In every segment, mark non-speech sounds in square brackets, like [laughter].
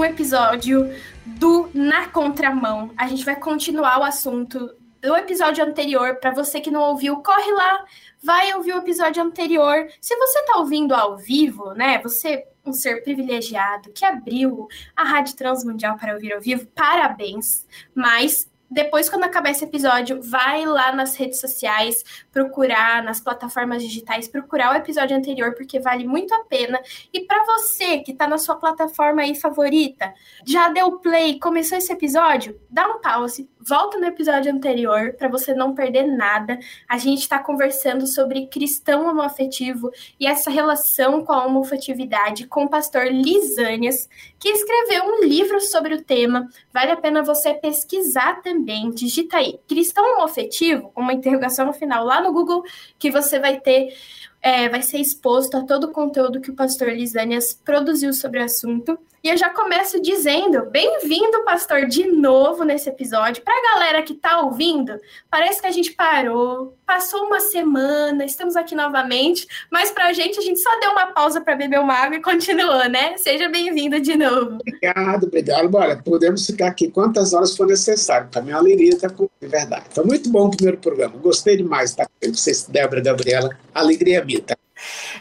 um episódio do Na Contramão. A gente vai continuar o assunto do episódio anterior. Para você que não ouviu, corre lá, vai ouvir o episódio anterior. Se você está ouvindo ao vivo, né? Você um ser privilegiado que abriu a Rádio Transmundial para ouvir ao vivo, parabéns. Mas depois, quando acabar esse episódio, vai lá nas redes sociais, procurar nas plataformas digitais, procurar o episódio anterior, porque vale muito a pena. E para você que está na sua plataforma aí favorita, já deu play, começou esse episódio, dá um pause, volta no episódio anterior para você não perder nada. A gente está conversando sobre cristão homoafetivo e essa relação com a homofetividade com o pastor Lisânias, que escreveu um livro sobre o tema. Vale a pena você pesquisar também. Digita aí cristão homofetivo, uma interrogação no final lá no Google, que você vai ter é, vai ser exposto a todo o conteúdo que o pastor Lisânias produziu sobre o assunto. E eu já começo dizendo: bem-vindo, pastor, de novo nesse episódio. Para a galera que está ouvindo, parece que a gente parou, passou uma semana, estamos aqui novamente, mas para a gente, a gente só deu uma pausa para beber uma água e continuou, né? Seja bem-vindo de novo. Obrigado, obrigado. Bora, podemos ficar aqui quantas horas for necessário. Para é uma alegria estar com de verdade. Foi muito bom o primeiro programa. Gostei demais estar com vocês, Débora, Gabriela. Alegria minha. Tá?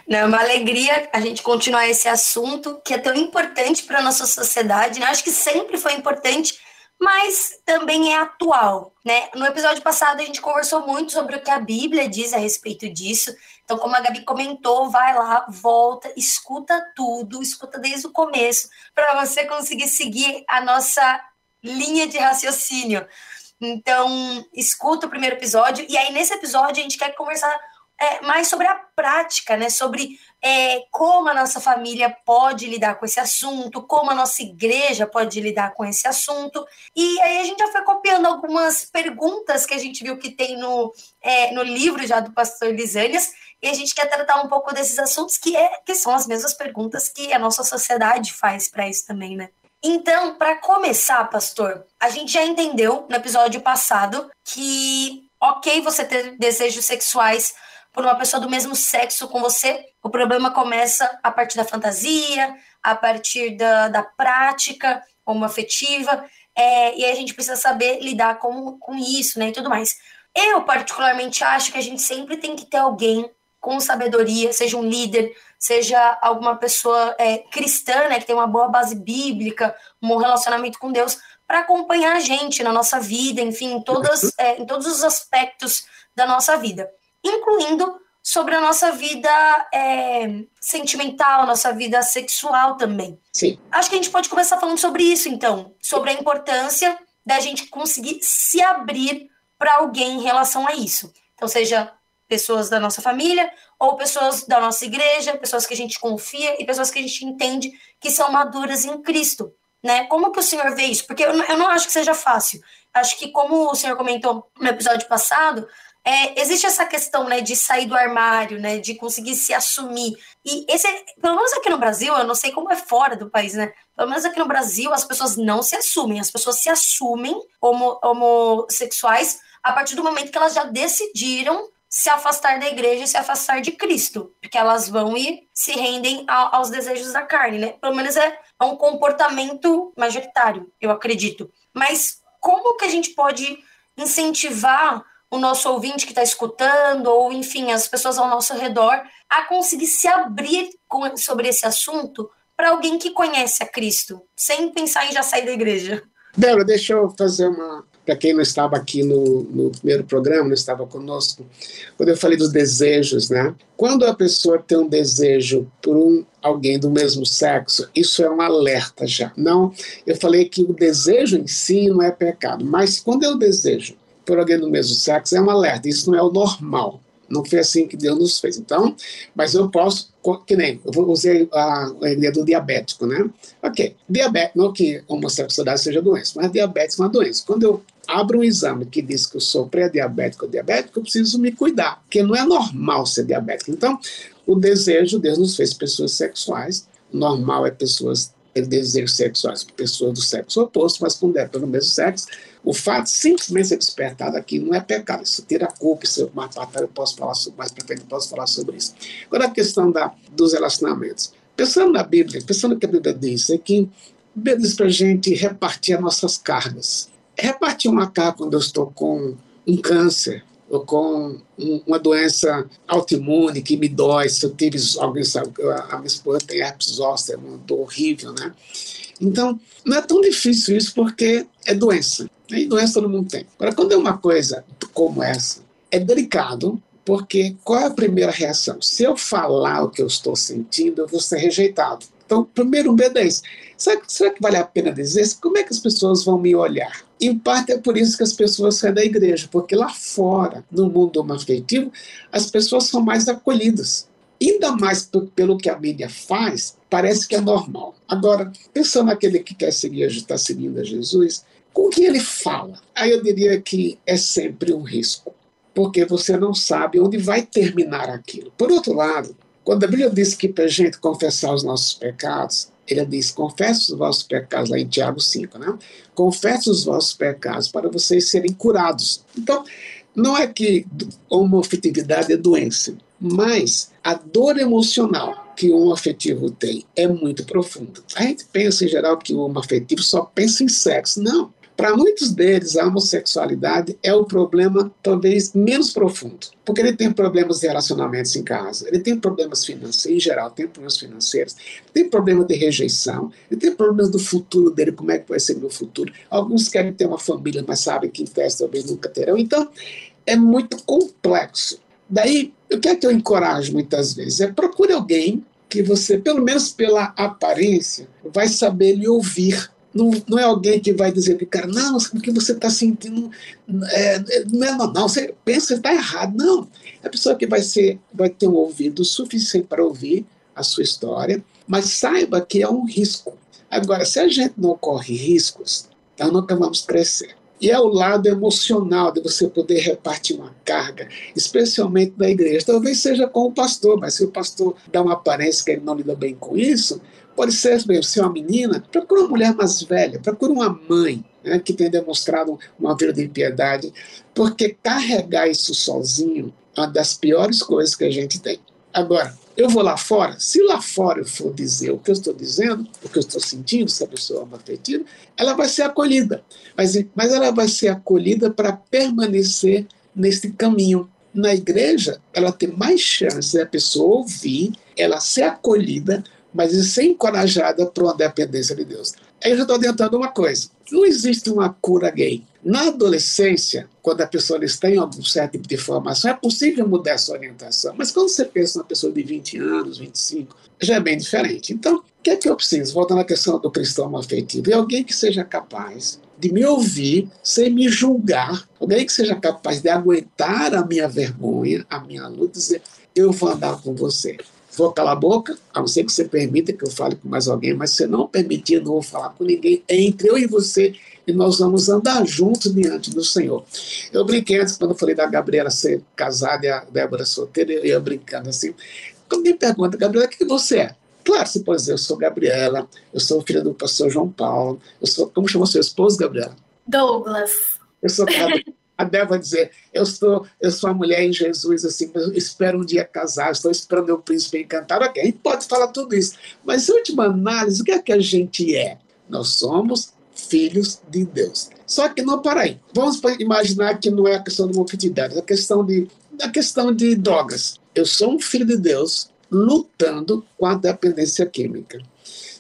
É uma alegria a gente continuar esse assunto que é tão importante para a nossa sociedade, né? Acho que sempre foi importante, mas também é atual, né? No episódio passado a gente conversou muito sobre o que a Bíblia diz a respeito disso. Então, como a Gabi comentou, vai lá, volta, escuta tudo, escuta desde o começo, para você conseguir seguir a nossa linha de raciocínio. Então, escuta o primeiro episódio, e aí nesse episódio a gente quer conversar é, mais sobre a prática, né? Sobre é, como a nossa família pode lidar com esse assunto, como a nossa igreja pode lidar com esse assunto. E aí a gente já foi copiando algumas perguntas que a gente viu que tem no, é, no livro já do pastor Lisânias, e a gente quer tratar um pouco desses assuntos que, é, que são as mesmas perguntas que a nossa sociedade faz para isso também, né? Então, para começar, pastor, a gente já entendeu no episódio passado que, ok, você ter desejos sexuais por uma pessoa do mesmo sexo com você, o problema começa a partir da fantasia, a partir da, da prática homoafetiva, é, e a gente precisa saber lidar com, com isso, né, e tudo mais. Eu, particularmente, acho que a gente sempre tem que ter alguém com sabedoria, seja um líder, seja alguma pessoa é, cristã, né, que tem uma boa base bíblica, um bom relacionamento com Deus, para acompanhar a gente na nossa vida, enfim, em, todas, é, em todos os aspectos da nossa vida incluindo sobre a nossa vida é, sentimental, nossa vida sexual também. Sim. Acho que a gente pode começar falando sobre isso, então, sobre a importância da gente conseguir se abrir para alguém em relação a isso. Então, seja pessoas da nossa família ou pessoas da nossa igreja, pessoas que a gente confia e pessoas que a gente entende que são maduras em Cristo, né? Como que o senhor vê isso? Porque eu não, eu não acho que seja fácil. Acho que como o senhor comentou no episódio passado, é, existe essa questão né, de sair do armário, né, de conseguir se assumir. E esse, pelo menos aqui no Brasil, eu não sei como é fora do país, né? Pelo menos aqui no Brasil, as pessoas não se assumem, as pessoas se assumem homo, homossexuais a partir do momento que elas já decidiram se afastar da igreja e se afastar de Cristo, porque elas vão e se rendem a, aos desejos da carne, né? Pelo menos é, é um comportamento majoritário, eu acredito. Mas como que a gente pode incentivar o nosso ouvinte que está escutando, ou enfim, as pessoas ao nosso redor, a conseguir se abrir com, sobre esse assunto para alguém que conhece a Cristo, sem pensar em já sair da igreja. Débora, deixa eu fazer uma. Para quem não estava aqui no, no primeiro programa, não estava conosco, quando eu falei dos desejos, né? Quando a pessoa tem um desejo por um alguém do mesmo sexo, isso é um alerta já. Não, eu falei que o desejo em si não é pecado, mas quando eu desejo por alguém do mesmo sexo é um alerta. Isso não é o normal. Não foi assim que Deus nos fez. Então, mas eu posso, que nem, eu usei a, a ideia do diabético, né? Ok, diabetes, não que homossexualidade seja doença, mas diabetes é uma doença. Quando eu abro um exame que diz que eu sou pré-diabético ou diabético, eu preciso me cuidar, porque não é normal ser diabético. Então, o desejo, Deus nos fez pessoas sexuais, normal é pessoas ter desejos sexuais, pessoas do sexo oposto, mas quando é pelo mesmo sexo, o fato simplesmente ser despertado aqui não é pecado, isso tira a culpa, isso é uma batalha, eu posso falar sobre, mais para frente, eu posso falar sobre isso. Agora a questão da, dos relacionamentos. Pensando na Bíblia, pensando no que a Bíblia diz, é que Bíblia diz para a gente repartir as nossas cargas. Repartir uma carga quando eu estou com um câncer, com uma doença autoimune que me dói, se eu tive alguém sabe, a minha esposa tem herpes zoster, uma dor horrível, né? Então, não é tão difícil isso porque é doença. E doença todo mundo tem. Agora, quando é uma coisa como essa, é delicado, porque qual é a primeira reação? Se eu falar o que eu estou sentindo, eu vou ser rejeitado. Então, primeiro medo é esse. Será, será que vale a pena dizer? Como é que as pessoas vão me olhar? Em parte é por isso que as pessoas saem da igreja, porque lá fora, no mundo afetivo, as pessoas são mais acolhidas. Ainda mais pelo que a mídia faz, parece que é normal. Agora, pensando naquele que quer seguir, está seguindo a Jesus, com que ele fala? Aí eu diria que é sempre um risco, porque você não sabe onde vai terminar aquilo. Por outro lado, quando a Bíblia diz que para a gente confessar os nossos pecados, ele diz: confesse os vossos pecados, lá em Tiago 5, né? Confesse os vossos pecados para vocês serem curados. Então, não é que homoafetividade é doença, mas a dor emocional que o afetivo tem é muito profunda. A gente pensa em geral que o afetivo só pensa em sexo. Não. Para muitos deles, a homossexualidade é o problema talvez menos profundo, porque ele tem problemas de relacionamentos em casa, ele tem problemas financeiros, em geral, tem problemas financeiros, tem problema de rejeição, ele tem problemas do futuro dele, como é que vai ser meu futuro. Alguns querem ter uma família, mas sabem que em festa talvez nunca terão. Então, é muito complexo. Daí, o que é que eu encorajo muitas vezes? É procure alguém que você, pelo menos pela aparência, vai saber lhe ouvir não, não é alguém que vai dizer para o cara, não, o que você está sentindo é, não é normal, você pensa está errado. Não. É a pessoa que vai, ser, vai ter um ouvido suficiente para ouvir a sua história, mas saiba que é um risco. Agora, se a gente não corre riscos, nós nunca vamos crescer. E é o lado emocional de você poder repartir uma carga, especialmente na igreja. Talvez seja com o pastor, mas se o pastor dá uma aparência que ele não lida bem com isso, Pode ser mesmo, se é uma menina, procura uma mulher mais velha, procura uma mãe né, que tenha demonstrado uma vida de piedade, porque carregar isso sozinho é uma das piores coisas que a gente tem. Agora, eu vou lá fora, se lá fora eu for dizer o que eu estou dizendo, o que eu estou sentindo, se a pessoa é uma afetiva, ela vai ser acolhida. Mas, mas ela vai ser acolhida para permanecer nesse caminho. Na igreja, ela tem mais chance da pessoa ouvir, ela ser acolhida, mas de ser encorajada para uma dependência de Deus. Aí eu já estou adiantando uma coisa: não existe uma cura gay. Na adolescência, quando a pessoa está em algum certo tipo de formação, é possível mudar essa orientação. Mas quando você pensa numa pessoa de 20 anos, 25, já é bem diferente. Então, o que é que eu preciso? Voltando à questão do cristão afetivo, é alguém que seja capaz de me ouvir sem me julgar, alguém que seja capaz de aguentar a minha vergonha, a minha luta, dizer: eu vou andar com você vou calar a boca, a não ser que você permita que eu fale com mais alguém, mas se não permitir, eu não vou falar com ninguém, é entre eu e você, e nós vamos andar juntos diante do Senhor. Eu brinquei antes, quando eu falei da Gabriela ser casada e a Débora solteira, eu ia brincando assim. Quando me pergunta, Gabriela, o que você é? Claro, você pode dizer, eu sou Gabriela, eu sou filha do pastor João Paulo, eu sou, como chama seu esposo, Gabriela? Douglas. Eu sou [laughs] A Débora dizer: eu sou, eu sou a mulher em Jesus, assim, espero um dia casar, estou esperando meu príncipe encantado. Ok, a gente pode falar tudo isso, mas em última análise, o que é que a gente é? Nós somos filhos de Deus. Só que não para aí. Vamos imaginar que não é a questão de uma fidelidade, é a questão de, a questão de drogas. Eu sou um filho de Deus lutando com a dependência química.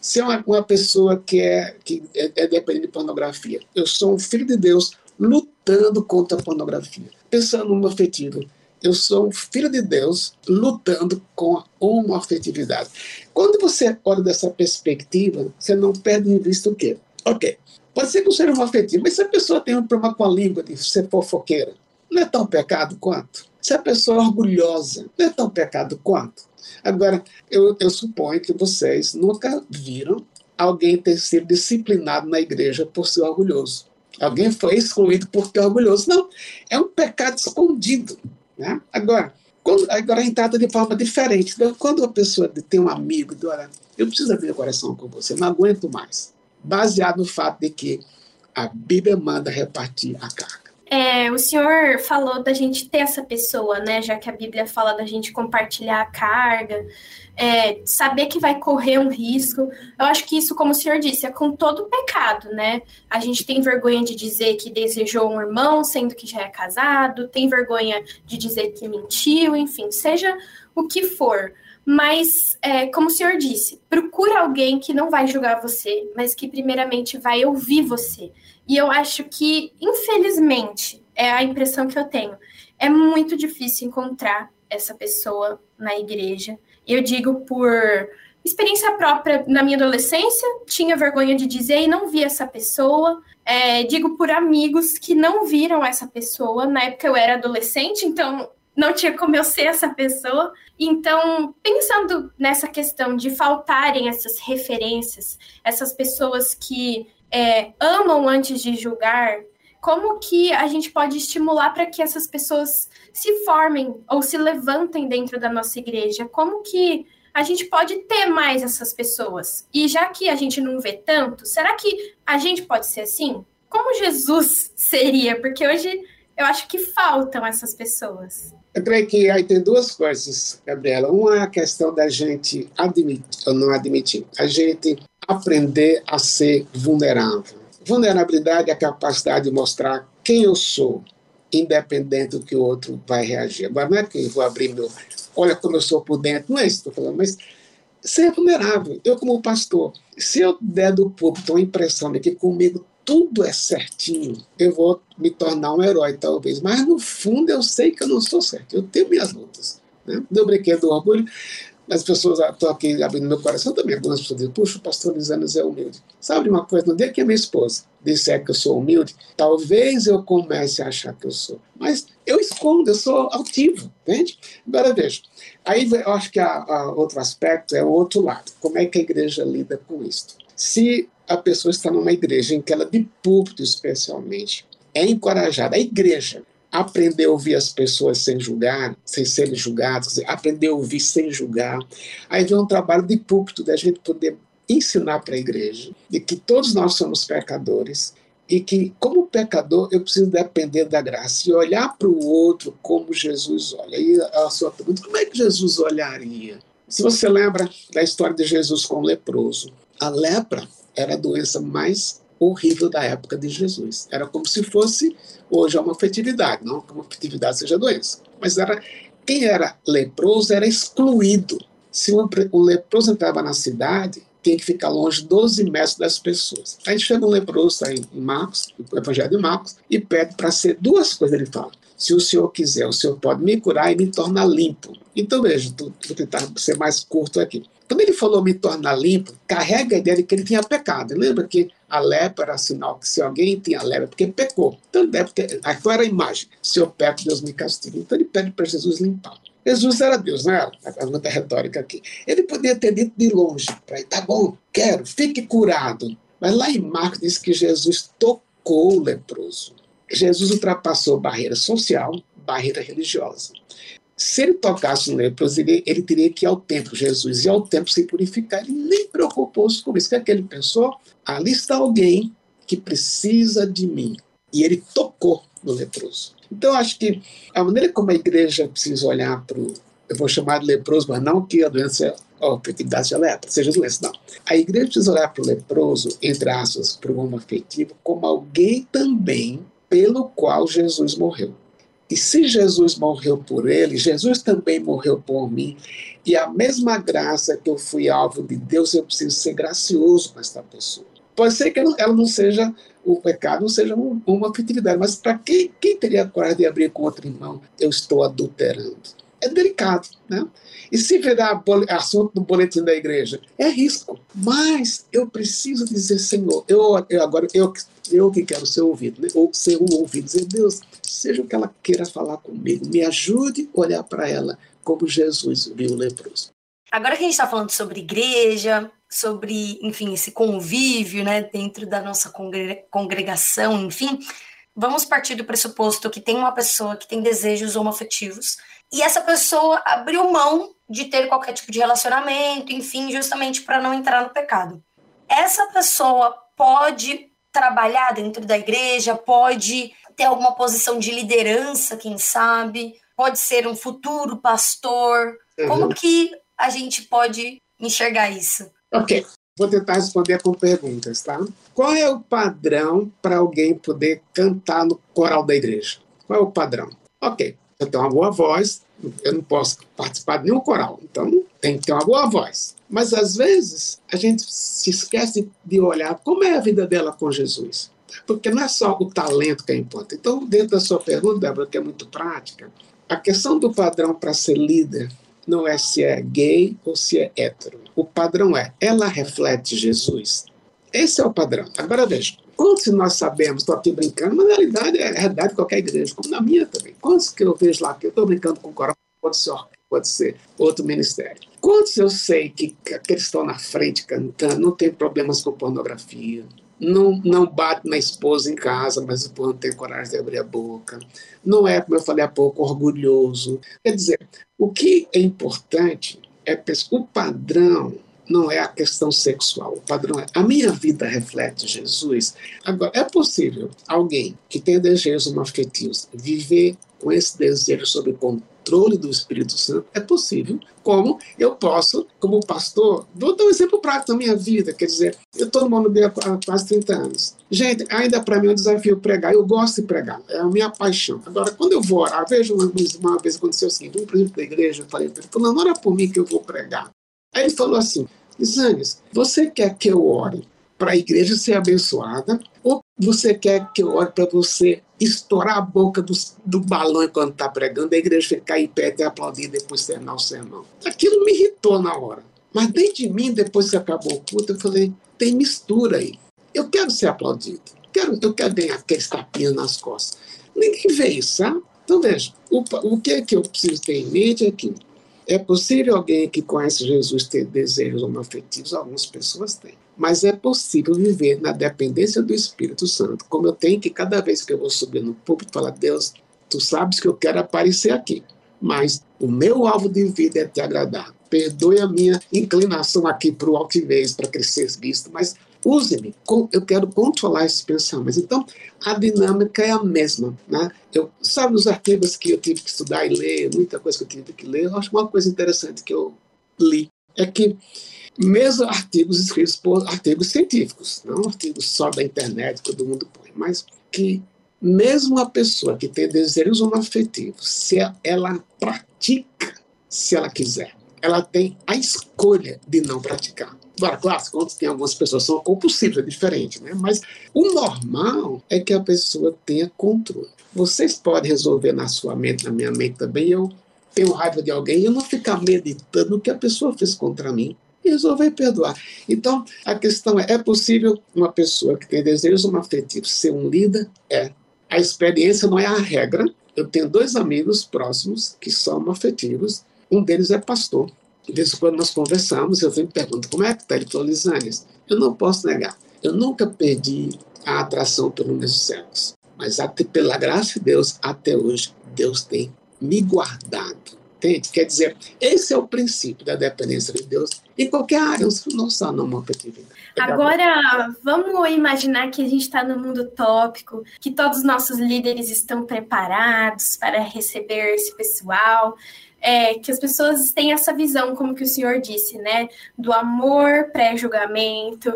Se é uma, uma pessoa que é, que é, é dependente de pornografia, eu sou um filho de Deus lutando contra a pornografia. Pensando no afetivo, eu sou filho de Deus lutando com a homoafetividade. Quando você olha dessa perspectiva, você não perde de vista o quê? Ok, pode ser que eu seja um afetivo, mas se a pessoa tem um problema com a língua de ser fofoqueira, não é tão pecado quanto? Se a pessoa é orgulhosa, não é tão pecado quanto? Agora, eu, eu suponho que vocês nunca viram alguém ter sido disciplinado na igreja por ser orgulhoso. Alguém foi excluído porque é orgulhoso. Não, é um pecado escondido. Né? Agora, quando, agora gente trata de forma diferente. Então, quando a pessoa tem um amigo, olha, eu preciso abrir o coração com você, não aguento mais. Baseado no fato de que a Bíblia manda repartir a carga. É, o senhor falou da gente ter essa pessoa, né? Já que a Bíblia fala da gente compartilhar a carga, é, saber que vai correr um risco. Eu acho que isso, como o senhor disse, é com todo pecado, né? A gente tem vergonha de dizer que desejou um irmão, sendo que já é casado, tem vergonha de dizer que mentiu, enfim, seja o que for. Mas, é, como o senhor disse, procure alguém que não vai julgar você, mas que primeiramente vai ouvir você. E eu acho que, infelizmente, é a impressão que eu tenho, é muito difícil encontrar essa pessoa na igreja. Eu digo por experiência própria na minha adolescência, tinha vergonha de dizer e não vi essa pessoa. É, digo por amigos que não viram essa pessoa. Na época eu era adolescente, então não tinha como eu ser essa pessoa. Então, pensando nessa questão de faltarem essas referências, essas pessoas que é, amam antes de julgar, como que a gente pode estimular para que essas pessoas se formem ou se levantem dentro da nossa igreja? Como que a gente pode ter mais essas pessoas? E já que a gente não vê tanto, será que a gente pode ser assim? Como Jesus [laughs] seria? Porque hoje eu acho que faltam essas pessoas. Eu creio que aí tem duas coisas, Gabriela. Uma é a questão da gente admitir ou não admitir. A gente aprender a ser vulnerável. Vulnerabilidade é a capacidade de mostrar quem eu sou, independente do que o outro vai reagir. Agora, não é que eu vou abrir meu. Olha como eu sou por dentro, não é isso que estou falando, mas ser vulnerável. Eu, como pastor, se eu der do público uma impressão de que comigo tudo é certinho, eu vou me tornar um herói, talvez. Mas no fundo eu sei que eu não sou certo. Eu tenho minhas lutas. Né? Deu brinquedo do orgulho. As pessoas, estão aqui abrindo meu coração também. Algumas pessoas dizem, puxa, o pastor Lisanes é humilde. Sabe uma coisa? No dia que a minha esposa disser que eu sou humilde, talvez eu comece a achar que eu sou. Mas eu escondo, eu sou altivo, entende? Agora veja. Aí eu acho que a, a outro aspecto é o outro lado. Como é que a igreja lida com isso? Se a pessoa está numa igreja em que ela, de púlpito especialmente, é encorajada, a igreja, aprender a ouvir as pessoas sem julgar, sem serem julgadas, aprender a ouvir sem julgar. Aí vem um trabalho de púlpito, da gente poder ensinar para a igreja de que todos nós somos pecadores e que, como pecador, eu preciso depender da graça e olhar para o outro como Jesus olha. E a sua pergunta, como é que Jesus olharia? Se você lembra da história de Jesus com o leproso, a lepra era a doença mais horrível da época de Jesus. Era como se fosse hoje uma afetividade, não que uma afetividade seja doença. Mas era quem era leproso era excluído. Se um, um leproso entrava na cidade, tinha que ficar longe 12 metros das pessoas. Aí chega um leproso aí em Marcos, o Evangelho de Marcos, e pede para ser duas coisas. Ele fala: se o senhor quiser, o senhor pode me curar e me tornar limpo. Então veja, vou tentar ser mais curto aqui. Quando ele falou me tornar limpo, carrega a ideia de que ele tinha pecado. Lembra que a lepra era sinal que se alguém tinha lepra, porque pecou. Então deve ter. Aqui era a imagem. Se eu peco, Deus me castiga. Então ele pede para Jesus limpar. Jesus era Deus, não era? A pergunta retórica aqui. Ele podia ter dito de longe, para ele, tá bom, quero, fique curado. Mas lá em Marcos diz que Jesus tocou o leproso. Jesus ultrapassou barreira social, barreira religiosa. Se ele tocasse no leproso, ele, ele teria que ir ao templo, Jesus ia ao templo se purificar. Ele nem preocupou-se com isso. O que é que ele pensou? Ali está alguém que precisa de mim. E ele tocou no leproso. Então, acho que a maneira como a igreja precisa olhar para o. Eu vou chamar de leproso, mas não que a doença ou a fertilidade seja lepra, seja doença, não. A igreja precisa olhar para o leproso, entre aspas, para o homem afetivo, como alguém também pelo qual Jesus morreu. E se Jesus morreu por ele, Jesus também morreu por mim. E a mesma graça que eu fui alvo de Deus, eu preciso ser gracioso com essa pessoa. Pode ser que ela não seja, o pecado não seja uma afetividade, mas para quem, quem teria coragem de abrir com outro irmão? Eu estou adulterando. É delicado, né? E se virar assunto no boletim da igreja, é risco. Mas eu preciso dizer, Senhor, eu, eu agora eu, eu que quero ser ouvido, né? ou ser um ouvido, dizer, Deus, seja o que ela queira falar comigo, me ajude a olhar para ela como Jesus viu o leproso. Agora que a gente está falando sobre igreja, sobre, enfim, esse convívio, né, dentro da nossa congregação, enfim, vamos partir do pressuposto que tem uma pessoa que tem desejos homoafetivos e essa pessoa abriu mão de ter qualquer tipo de relacionamento, enfim, justamente para não entrar no pecado. Essa pessoa pode trabalhar dentro da igreja, pode ter alguma posição de liderança, quem sabe, pode ser um futuro pastor. Uhum. Como que a gente pode enxergar isso? Ok, vou tentar responder com perguntas, tá? Qual é o padrão para alguém poder cantar no coral da igreja? Qual é o padrão? Ok, eu tenho uma boa voz, eu não posso participar de nenhum coral, então tem que ter uma boa voz. Mas às vezes a gente se esquece de olhar como é a vida dela com Jesus. Porque não é só o talento que é importante. Então, dentro da sua pergunta, Débora, que é muito prática, a questão do padrão para ser líder não é se é gay ou se é hétero. O padrão é, ela reflete Jesus? Esse é o padrão. Agora veja, quantos nós sabemos, estou aqui brincando, mas na realidade é verdade de qualquer igreja, como na minha também. Quantos que eu vejo lá que eu estou brincando com o pode ser, pode ser outro ministério. Quantos eu sei que, que eles estão na frente cantando, não tem problemas com pornografia, não, não bate na esposa em casa, mas o não tem coragem de abrir a boca. Não é, como eu falei há pouco, orgulhoso. Quer dizer, o que é importante é o padrão não é a questão sexual. O padrão é a minha vida reflete Jesus. Agora, é possível alguém que tem desejos afetivos viver com esse desejo sob controle do Espírito Santo? É possível. Como eu posso, como pastor, vou dar um exemplo prático da minha vida. Quer dizer, eu estou no Monobia há quase 30 anos. Gente, ainda para mim é um desafio pregar. Eu gosto de pregar, é a minha paixão. Agora, quando eu vou orar, vejo uma, uma vez aconteceu o seguinte: um presidente da igreja, eu falei para ele, falando, ora por mim que eu vou pregar. Aí ele falou assim: Isanes, você quer que eu ore para a igreja ser abençoada você quer que eu ore para você estourar a boca do, do balão enquanto está pregando, a igreja ficar em pé e aplaudir depois terminar o sermão? Aquilo me irritou na hora. Mas dentro de mim, depois que acabou o culto, eu falei, tem mistura aí. Eu quero ser aplaudido. Quero, eu quero ganhar aqueles tapinhas nas costas. Ninguém vê isso, sabe? Então, veja, o, o que, é que eu preciso ter em mente é que é possível alguém que conhece Jesus ter desejos homoafetivos? Algumas pessoas têm. Mas é possível viver na dependência do Espírito Santo, como eu tenho que cada vez que eu vou subir no púlpito falar, Deus, tu sabes que eu quero aparecer aqui, mas o meu alvo de vida é te agradar. Perdoe a minha inclinação aqui para o altivez, para crescer visto, mas use-me. Eu quero controlar esses pensamentos. Então, a dinâmica é a mesma. Né? Eu, sabe, os artigos que eu tive que estudar e ler, muita coisa que eu tive que ler, eu acho uma coisa interessante que eu li é que mesmo artigos escritos por artigos científicos, não artigos só da internet que todo mundo põe, mas que mesmo a pessoa que tem desejos homoafetivos, se ela pratica, se ela quiser, ela tem a escolha de não praticar. Agora, claro, quando tem algumas pessoas são compulsivas, é diferente, né? Mas o normal é que a pessoa tenha controle. Vocês podem resolver na sua mente, na minha mente também, eu tenho raiva de alguém e eu não ficar meditando o que a pessoa fez contra mim e resolver perdoar. Então, a questão é, é possível uma pessoa que tem desejos afetivos ser um líder? É. A experiência não é a regra. Eu tenho dois amigos próximos que são afetivos. Um deles é pastor. De vez em quando nós conversamos, eu sempre pergunto como é que está. Ele falou, Lisanes, eu não posso negar. Eu nunca perdi a atração pelo mesmo sexo. Mas até, pela graça de Deus, até hoje, Deus tem me guardado. Entende? Quer dizer, esse é o princípio da dependência de Deus em qualquer área, não só no afetividade. Agora, vamos imaginar que a gente está no mundo tópico, que todos os nossos líderes estão preparados para receber esse pessoal é, que as pessoas têm essa visão, como que o senhor disse, né? Do amor pré-julgamento,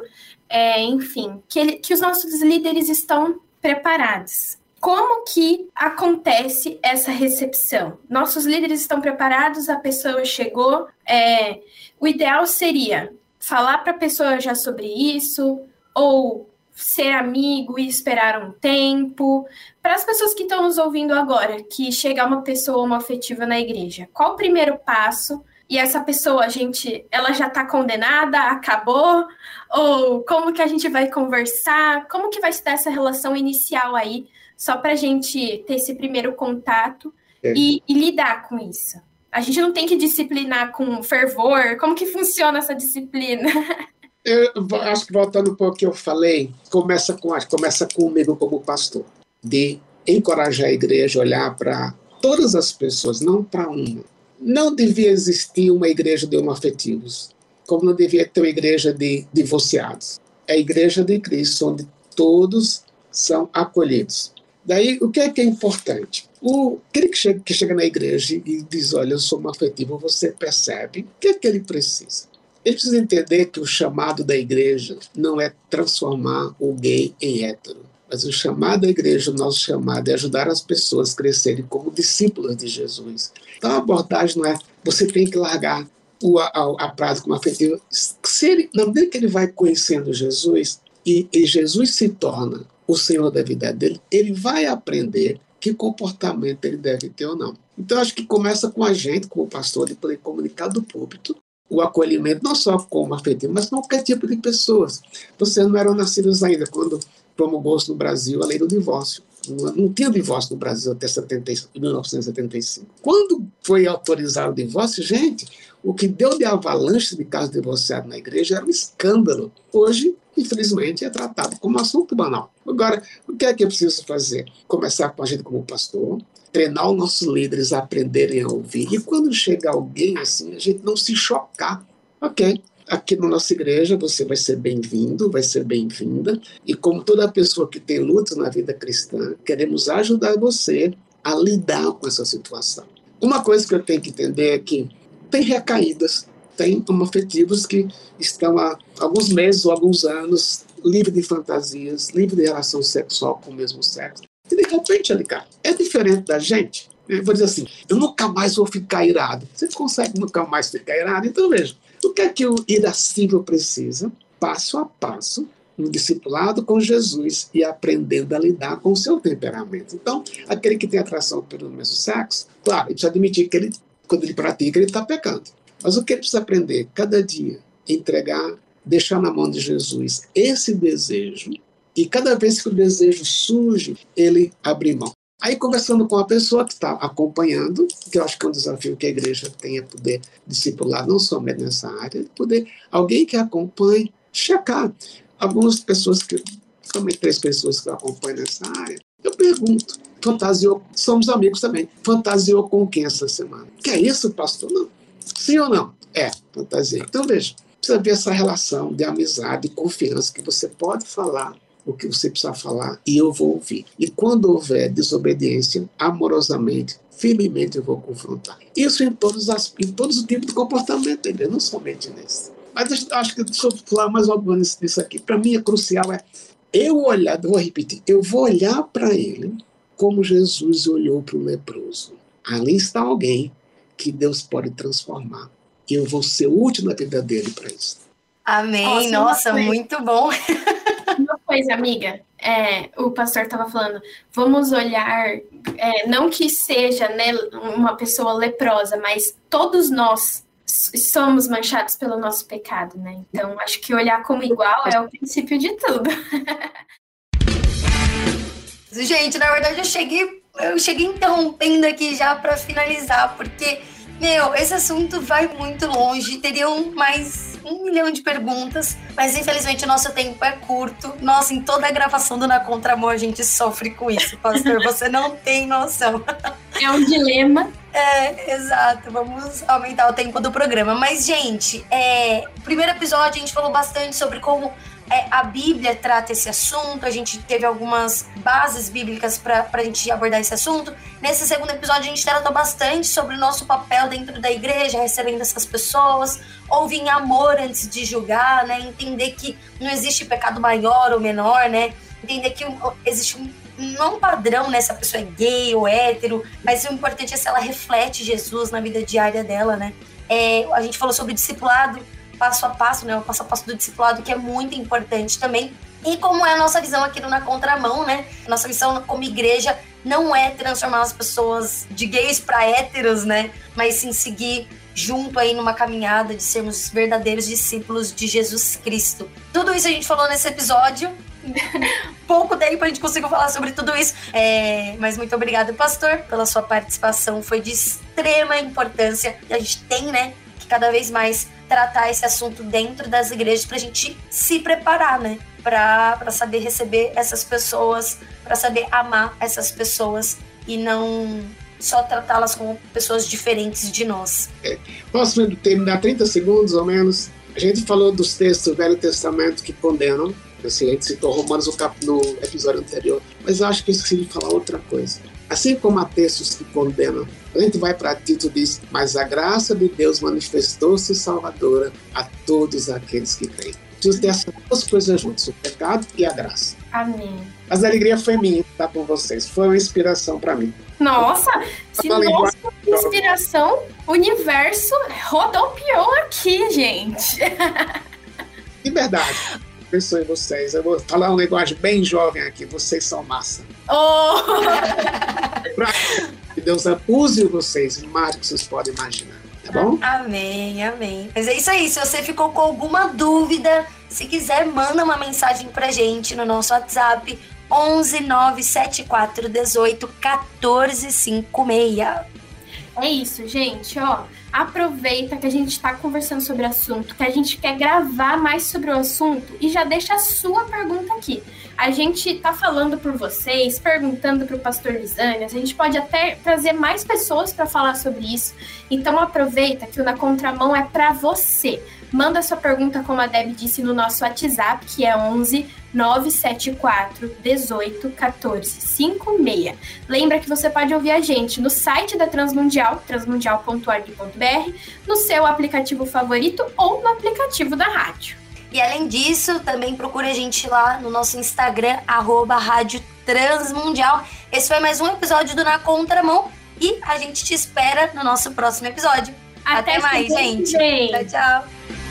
é, enfim, que, ele, que os nossos líderes estão preparados. Como que acontece essa recepção? Nossos líderes estão preparados, a pessoa chegou. É, o ideal seria falar para a pessoa já sobre isso, ou ser amigo e esperar um tempo. Para as pessoas que estão nos ouvindo agora, que chega uma pessoa homoafetiva na igreja, qual o primeiro passo? E essa pessoa, a gente, ela já está condenada, acabou? Ou como que a gente vai conversar? Como que vai se dar essa relação inicial aí, só para a gente ter esse primeiro contato é. e, e lidar com isso? A gente não tem que disciplinar com fervor. Como que funciona essa disciplina? [laughs] Eu acho que voltando um pouco que eu falei, começa com começa comigo como pastor, de encorajar a igreja a olhar para todas as pessoas, não para uma. Não devia existir uma igreja de homoafetivos, como não devia ter uma igreja de divorciados. É a igreja de Cristo, onde todos são acolhidos. Daí, o que é que é importante? O, aquele que chega, que chega na igreja e diz, olha, eu sou uma afetivo, você percebe o que é que ele precisa. Ele precisa entender que o chamado da igreja não é transformar o gay em hétero. Mas o chamado da igreja, o nosso chamado é ajudar as pessoas a crescerem como discípulos de Jesus. Então a abordagem não é você tem que largar o, a, a prática como afetiva. Se ele, na medida que ele vai conhecendo Jesus e, e Jesus se torna o Senhor da vida dele, ele vai aprender que comportamento ele deve ter ou não. Então acho que começa com a gente, como pastor, de poder comunicar do púlpito o acolhimento, não só como afetivo, mas qualquer tipo de pessoas. Vocês não eram nascidos ainda quando promulgou no Brasil a lei do divórcio. Não, não tinha divórcio no Brasil até 70, 1975. Quando foi autorizado o divórcio, gente, o que deu de avalanche de casos divorciados na igreja era um escândalo. Hoje, infelizmente, é tratado como assunto banal. Agora, o que é que eu preciso fazer? Começar com a gente como pastor, treinar os nossos líderes a aprenderem a ouvir. E quando chega alguém assim, a gente não se chocar. Ok, aqui na nossa igreja você vai ser bem-vindo, vai ser bem-vinda. E como toda pessoa que tem luta na vida cristã, queremos ajudar você a lidar com essa situação. Uma coisa que eu tenho que entender é que tem recaídas, tem homoafetivos que estão há alguns meses ou alguns anos livre de fantasias, livre de relação sexual com o mesmo sexo. E de repente ele cai. É diferente da gente. Eu vou dizer assim, eu nunca mais vou ficar irado. Você consegue nunca mais ficar irado? Então veja, o que é que o irascível precisa? Passo a passo, um discipulado com Jesus e aprendendo a lidar com o seu temperamento. Então, aquele que tem atração pelo mesmo sexo, claro, ele precisa admitir que ele quando ele pratica, ele está pecando. Mas o que ele precisa aprender? Cada dia, entregar, deixar na mão de Jesus esse desejo, e cada vez que o desejo surge, ele abre mão. Aí, conversando com a pessoa que está acompanhando, que eu acho que é um desafio que a igreja tenha poder discipular, não somente nessa área, poder alguém que acompanhe, checar. Algumas pessoas que, também três pessoas que acompanham nessa área, eu pergunto, fantasiou, somos amigos também, fantasiou com quem essa semana? Que é isso, pastor? Não. Sim ou não? É, fantasia. Então veja, precisa ver essa relação de amizade e confiança que você pode falar o que você precisa falar e eu vou ouvir. E quando houver desobediência, amorosamente, firmemente eu vou confrontar. Isso em todos, as, em todos os tipos de comportamento, entendeu? não somente nesse. Mas acho que deixa eu falar mais algo nisso aqui. Para mim é crucial é eu olhar, vou repetir, eu vou olhar para ele como Jesus olhou para o leproso. Ali está alguém que Deus pode transformar. E eu vou ser útil na vida dele para isso. Amém. Nossa, Nossa muito bom. [laughs] Coisa, amiga, é, o pastor estava falando, vamos olhar, é, não que seja né, uma pessoa leprosa, mas todos nós somos manchados pelo nosso pecado, né? Então, acho que olhar como igual é o princípio de tudo. [laughs] Gente, na verdade eu cheguei, eu cheguei interrompendo aqui já para finalizar, porque, meu, esse assunto vai muito longe, teriam mais um milhão de perguntas, mas infelizmente o nosso tempo é curto. Nossa, em toda a gravação do Na Contramor a gente sofre com isso, pastor, você não tem noção. É um dilema. É, exato. Vamos aumentar o tempo do programa. Mas, gente, é, primeiro episódio a gente falou bastante sobre como é, a Bíblia trata esse assunto, a gente teve algumas bases bíblicas para a gente abordar esse assunto. Nesse segundo episódio, a gente tratou bastante sobre o nosso papel dentro da igreja, recebendo essas pessoas, ouvir em amor antes de julgar, né? Entender que não existe pecado maior ou menor, né? Entender que existe um não um padrão, né? Se a pessoa é gay ou hétero, mas o importante é se ela reflete Jesus na vida diária dela, né? É, a gente falou sobre discipulado, passo a passo, né? O passo a passo do discipulado, que é muito importante também. E como é a nossa visão aqui no Na Contramão, né? Nossa visão como igreja não é transformar as pessoas de gays para héteros, né? Mas sim seguir junto aí numa caminhada de sermos verdadeiros discípulos de Jesus Cristo. Tudo isso a gente falou nesse episódio. [laughs] Pouco tempo a gente conseguiu falar sobre tudo isso. É, mas muito obrigada, pastor, pela sua participação. Foi de extrema importância. E a gente tem, né, que cada vez mais tratar esse assunto dentro das igrejas para a gente se preparar, né? Para saber receber essas pessoas, para saber amar essas pessoas e não só tratá-las como pessoas diferentes de nós. É, posso terminar 30 segundos ou menos? A gente falou dos textos do Velho Testamento que condenam, Assim, a gente citou Romanos no, episódio anterior, mas acho que eu esqueci de falar outra coisa. Assim como há textos que condenam, a gente vai para Tito diz, mas a graça de Deus manifestou-se salvadora a todos aqueles que creem. Preciso ter essas duas coisas juntas, o pecado e a graça. Amém. Mas a alegria foi minha estar com vocês. Foi uma inspiração para mim. Nossa, se não fosse inspiração, o universo rodopiou aqui, gente. De verdade. Abençoe vocês. Eu vou falar um negócio bem jovem aqui. Vocês são massa. Oh! [laughs] que Deus use vocês mais do que vocês podem imaginar. Tá bom? Amém, amém. Mas é isso aí. Se você ficou com alguma dúvida, se quiser, manda uma mensagem pra gente no nosso WhatsApp 11 974 18 14 56. É isso, gente, ó. Aproveita que a gente está conversando sobre o assunto, que a gente quer gravar mais sobre o assunto e já deixa a sua pergunta aqui. A gente está falando por vocês, perguntando para o pastor Lisânias, a gente pode até trazer mais pessoas para falar sobre isso. Então aproveita que o Na Contramão é para você. Manda sua pergunta, como a Deb disse, no nosso WhatsApp, que é 11 974 18 14 56. Lembra que você pode ouvir a gente no site da Transmundial, transmundial.org.br, no seu aplicativo favorito ou no aplicativo da rádio. E além disso, também procure a gente lá no nosso Instagram, arroba Rádio Transmundial. Esse foi mais um episódio do Na Contramão e a gente te espera no nosso próximo episódio. Até, Até mais, gente. Tchau, tchau.